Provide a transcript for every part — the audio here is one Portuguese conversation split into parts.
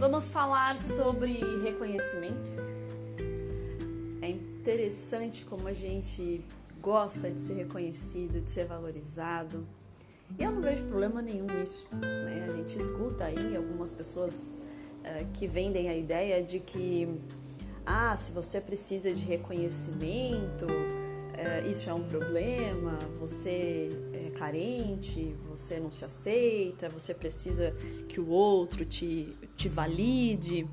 vamos falar sobre reconhecimento. É interessante como a gente gosta de ser reconhecido, de ser valorizado. E eu não vejo problema nenhum nisso. Né? A gente escuta aí algumas pessoas uh, que vendem a ideia de que, ah, se você precisa de reconhecimento, uh, isso é um problema, você é carente, você não se aceita, você precisa que o outro te, te valide.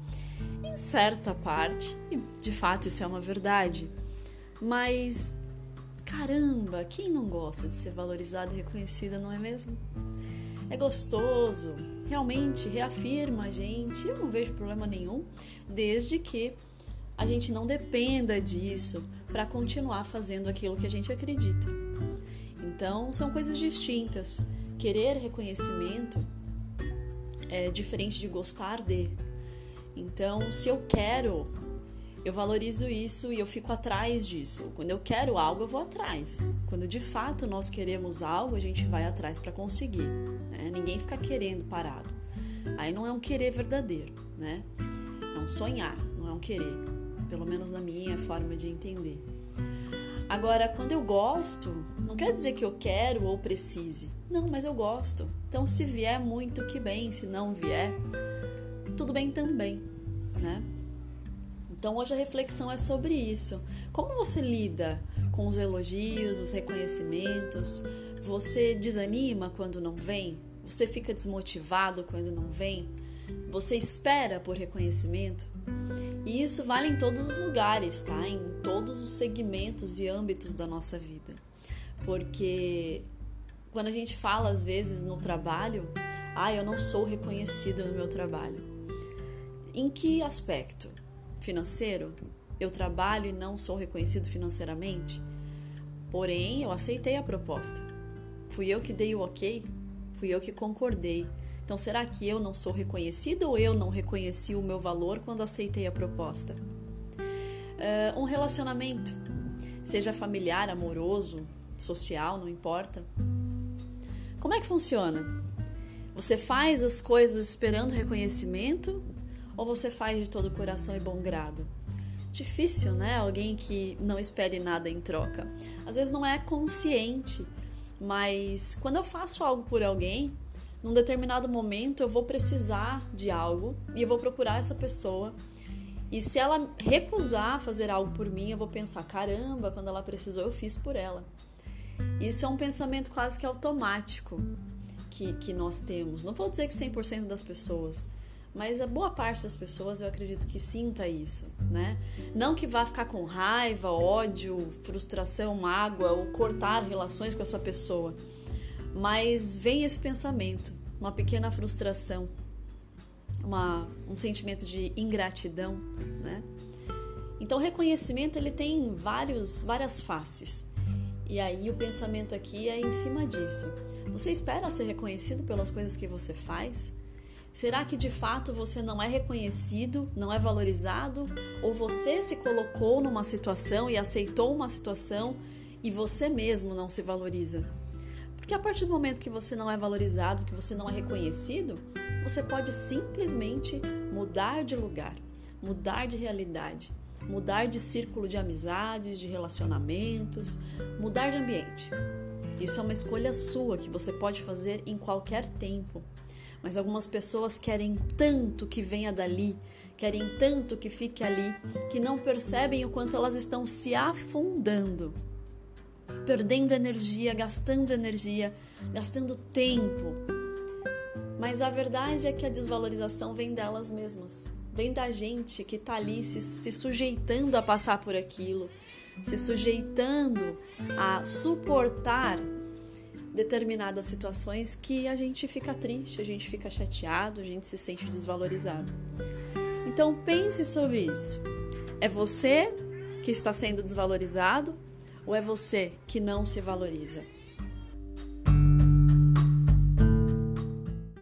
Em certa parte, de fato isso é uma verdade, mas caramba, quem não gosta de ser valorizado e reconhecido, não é mesmo? É gostoso, realmente reafirma a gente, eu não vejo problema nenhum, desde que a gente não dependa disso para continuar fazendo aquilo que a gente acredita. Então, são coisas distintas. Querer reconhecimento é diferente de gostar de. Então, se eu quero, eu valorizo isso e eu fico atrás disso. Quando eu quero algo, eu vou atrás. Quando de fato nós queremos algo, a gente vai atrás para conseguir. Né? Ninguém fica querendo parado. Aí não é um querer verdadeiro, né? É um sonhar, não é um querer. Pelo menos na minha forma de entender. Agora, quando eu gosto, não quer dizer que eu quero ou precise. Não, mas eu gosto. Então, se vier muito, que bem. Se não vier, tudo bem também, né? Então, hoje a reflexão é sobre isso. Como você lida com os elogios, os reconhecimentos? Você desanima quando não vem? Você fica desmotivado quando não vem? Você espera por reconhecimento? E isso vale em todos os lugares, tá? Em todos os segmentos e âmbitos da nossa vida. Porque quando a gente fala às vezes no trabalho, ah, eu não sou reconhecido no meu trabalho. Em que aspecto? Financeiro? Eu trabalho e não sou reconhecido financeiramente? Porém, eu aceitei a proposta. Fui eu que dei o ok, fui eu que concordei. Então, será que eu não sou reconhecido ou eu não reconheci o meu valor quando aceitei a proposta? Uh, um relacionamento, seja familiar, amoroso, social, não importa. Como é que funciona? Você faz as coisas esperando reconhecimento ou você faz de todo o coração e bom grado? Difícil, né? Alguém que não espere nada em troca. Às vezes não é consciente, mas quando eu faço algo por alguém, num determinado momento eu vou precisar de algo e eu vou procurar essa pessoa. E se ela recusar fazer algo por mim, eu vou pensar: caramba, quando ela precisou, eu fiz por ela. Isso é um pensamento quase que automático que, que nós temos. Não vou dizer que 100% das pessoas, mas a boa parte das pessoas eu acredito que sinta isso, né? Não que vá ficar com raiva, ódio, frustração, mágoa ou cortar relações com essa pessoa mas vem esse pensamento, uma pequena frustração, uma, um sentimento de ingratidão, né? Então, o reconhecimento ele tem vários, várias faces. E aí o pensamento aqui é em cima disso. Você espera ser reconhecido pelas coisas que você faz? Será que de fato você não é reconhecido, não é valorizado? Ou você se colocou numa situação e aceitou uma situação e você mesmo não se valoriza? Porque a partir do momento que você não é valorizado, que você não é reconhecido, você pode simplesmente mudar de lugar, mudar de realidade, mudar de círculo de amizades, de relacionamentos, mudar de ambiente. Isso é uma escolha sua que você pode fazer em qualquer tempo. Mas algumas pessoas querem tanto que venha dali, querem tanto que fique ali, que não percebem o quanto elas estão se afundando perdendo energia, gastando energia, gastando tempo. Mas a verdade é que a desvalorização vem delas mesmas, vem da gente que está ali se, se sujeitando a passar por aquilo, se sujeitando a suportar determinadas situações que a gente fica triste, a gente fica chateado, a gente se sente desvalorizado. Então pense sobre isso. É você que está sendo desvalorizado ou é você que não se valoriza?